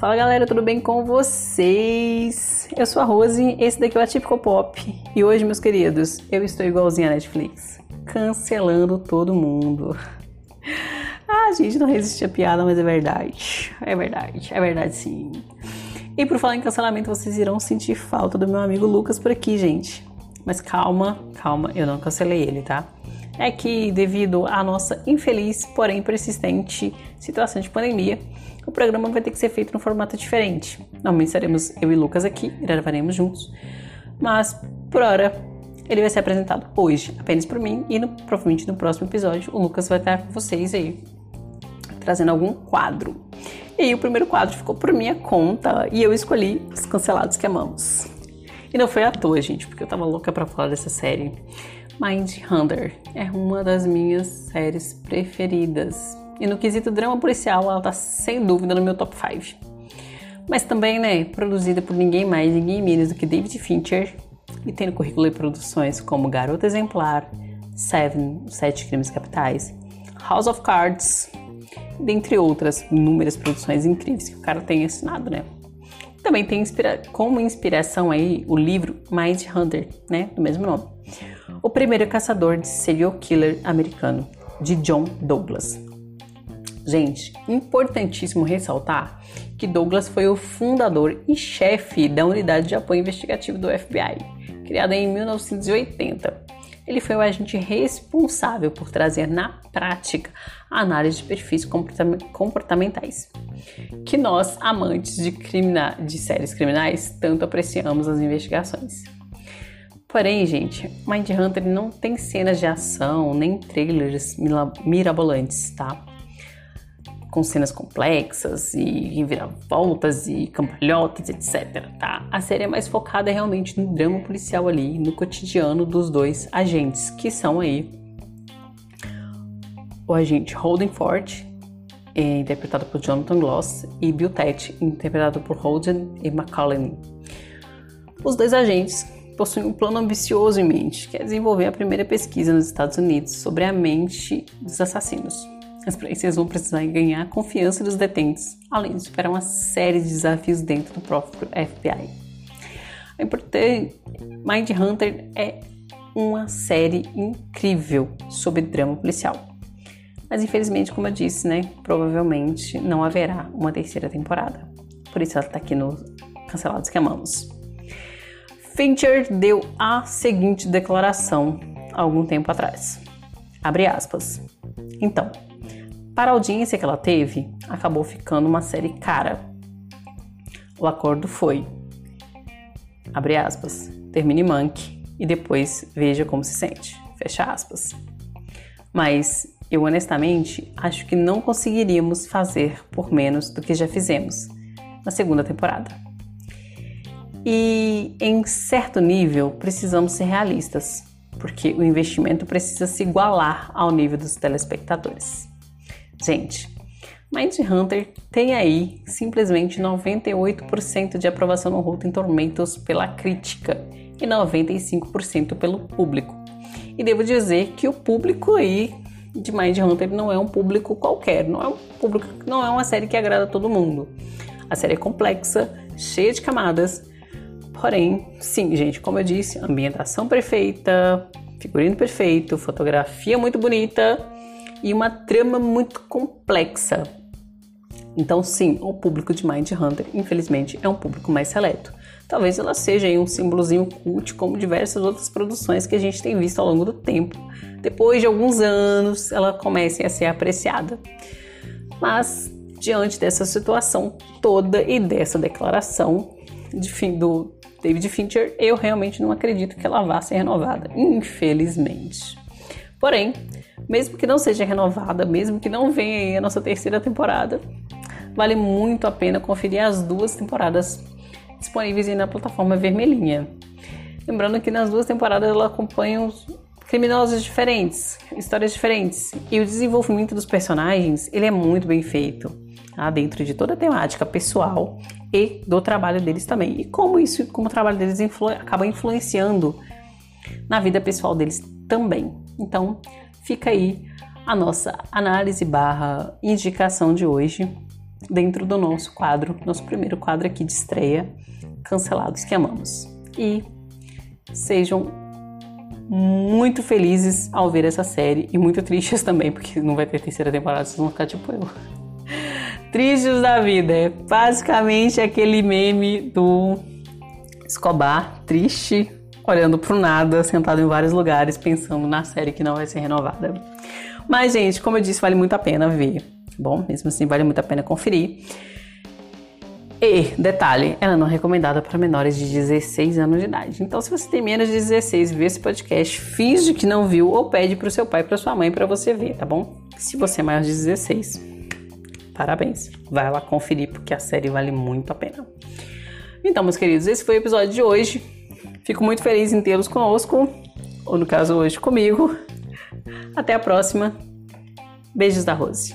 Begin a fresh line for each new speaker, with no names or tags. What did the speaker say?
Fala galera, tudo bem com vocês? Eu sou a Rose, esse daqui é o Atípico Pop e hoje, meus queridos, eu estou igualzinho a Netflix, cancelando todo mundo. Ah, gente, não resiste a piada, mas é verdade. É verdade, é verdade sim. E por falar em cancelamento, vocês irão sentir falta do meu amigo Lucas por aqui, gente. Mas calma, calma, eu não cancelei ele, tá? É que devido à nossa infeliz, porém persistente situação de pandemia, o programa vai ter que ser feito no formato diferente. Normalmente estaremos eu e Lucas aqui, gravaremos juntos, mas por hora ele vai ser apresentado hoje apenas por mim e no, provavelmente no próximo episódio o Lucas vai estar com vocês aí trazendo algum quadro. E o primeiro quadro ficou por minha conta e eu escolhi Os Cancelados que Amamos. E não foi à toa, gente, porque eu tava louca para falar dessa série. Mind Hunter é uma das minhas séries preferidas. E no quesito drama policial, ela tá sem dúvida no meu top 5. Mas também, né, produzida por ninguém mais, ninguém menos do que David Fincher. E tem no currículo de produções como Garota Exemplar, Seven, Sete Crimes Capitais, House of Cards, dentre outras inúmeras produções incríveis que o cara tem assinado, né? Também tem inspira como inspiração aí o livro Mind Hunter, né, do mesmo nome. O primeiro caçador de serial killer americano, de John Douglas. Gente, importantíssimo ressaltar que Douglas foi o fundador e chefe da unidade de apoio investigativo do FBI, criada em 1980. Ele foi o agente responsável por trazer na prática a análise de perfis comportamentais, que nós, amantes de, de séries criminais, tanto apreciamos as investigações. Porém, gente, Mindhunter não tem cenas de ação nem trailers mirabolantes, tá? Com cenas complexas e viravoltas e cambalhotas, etc, tá? A série é mais focada realmente no drama policial ali, no cotidiano dos dois agentes, que são aí o agente Holden Ford, interpretado por Jonathan Gloss, e Bill Tate, interpretado por Holden e McCallum. Os dois agentes possui um plano ambicioso em mente, que é desenvolver a primeira pesquisa nos Estados Unidos sobre a mente dos assassinos. As polícias vão precisar ganhar a confiança dos detentos, além de superar uma série de desafios dentro do próprio FBI. A importante Mind Hunter é uma série incrível sobre drama policial. Mas infelizmente, como eu disse, né, provavelmente não haverá uma terceira temporada. Por isso ela está aqui no Cancelados que Amamos. Fincher deu a seguinte declaração algum tempo atrás. Abre aspas. Então, para a audiência que ela teve, acabou ficando uma série cara. O acordo foi, abre aspas, termine Monk e depois veja como se sente, fecha aspas. Mas eu honestamente acho que não conseguiríamos fazer por menos do que já fizemos na segunda temporada. E em certo nível precisamos ser realistas, porque o investimento precisa se igualar ao nível dos telespectadores. Gente, Mind Hunter tem aí simplesmente 98% de aprovação no Rotten Tomatoes pela crítica e 95% pelo público. E devo dizer que o público aí de Mind Hunter não é um público qualquer, não é um público, não é uma série que agrada todo mundo. A série é complexa, cheia de camadas Porém, sim, gente, como eu disse, ambientação perfeita, figurino perfeito, fotografia muito bonita e uma trama muito complexa. Então, sim, o público de Mind Hunter, infelizmente, é um público mais seleto. Talvez ela seja um símbolozinho cult, como diversas outras produções que a gente tem visto ao longo do tempo. Depois de alguns anos, ela comece a ser apreciada. Mas, diante dessa situação toda e dessa declaração de fim do David Fincher, eu realmente não acredito que ela vá ser renovada, infelizmente. Porém, mesmo que não seja renovada, mesmo que não venha aí a nossa terceira temporada, vale muito a pena conferir as duas temporadas disponíveis aí na plataforma vermelhinha. Lembrando que nas duas temporadas ela acompanha os criminosos diferentes, histórias diferentes, e o desenvolvimento dos personagens ele é muito bem feito, tá? dentro de toda a temática pessoal e do trabalho deles também. E como isso, como o trabalho deles influ acaba influenciando na vida pessoal deles também. Então, fica aí a nossa análise barra indicação de hoje dentro do nosso quadro, nosso primeiro quadro aqui de estreia, Cancelados que Amamos. E sejam muito felizes ao ver essa série e muito tristes também, porque não vai ter terceira temporada, vocês vão ficar tipo eu. Tristes da vida, é basicamente aquele meme do Escobar, triste, olhando pro nada, sentado em vários lugares, pensando na série que não vai ser renovada. Mas, gente, como eu disse, vale muito a pena ver. Bom, mesmo assim, vale muito a pena conferir. E, detalhe, ela não é recomendada para menores de 16 anos de idade. Então, se você tem menos de 16 e vê esse podcast, finge que não viu ou pede para o seu pai, para sua mãe para você ver, tá bom? Se você é maior de 16, parabéns. Vai lá conferir porque a série vale muito a pena. Então, meus queridos, esse foi o episódio de hoje. Fico muito feliz em tê-los conosco, ou no caso hoje comigo. Até a próxima. Beijos da Rose.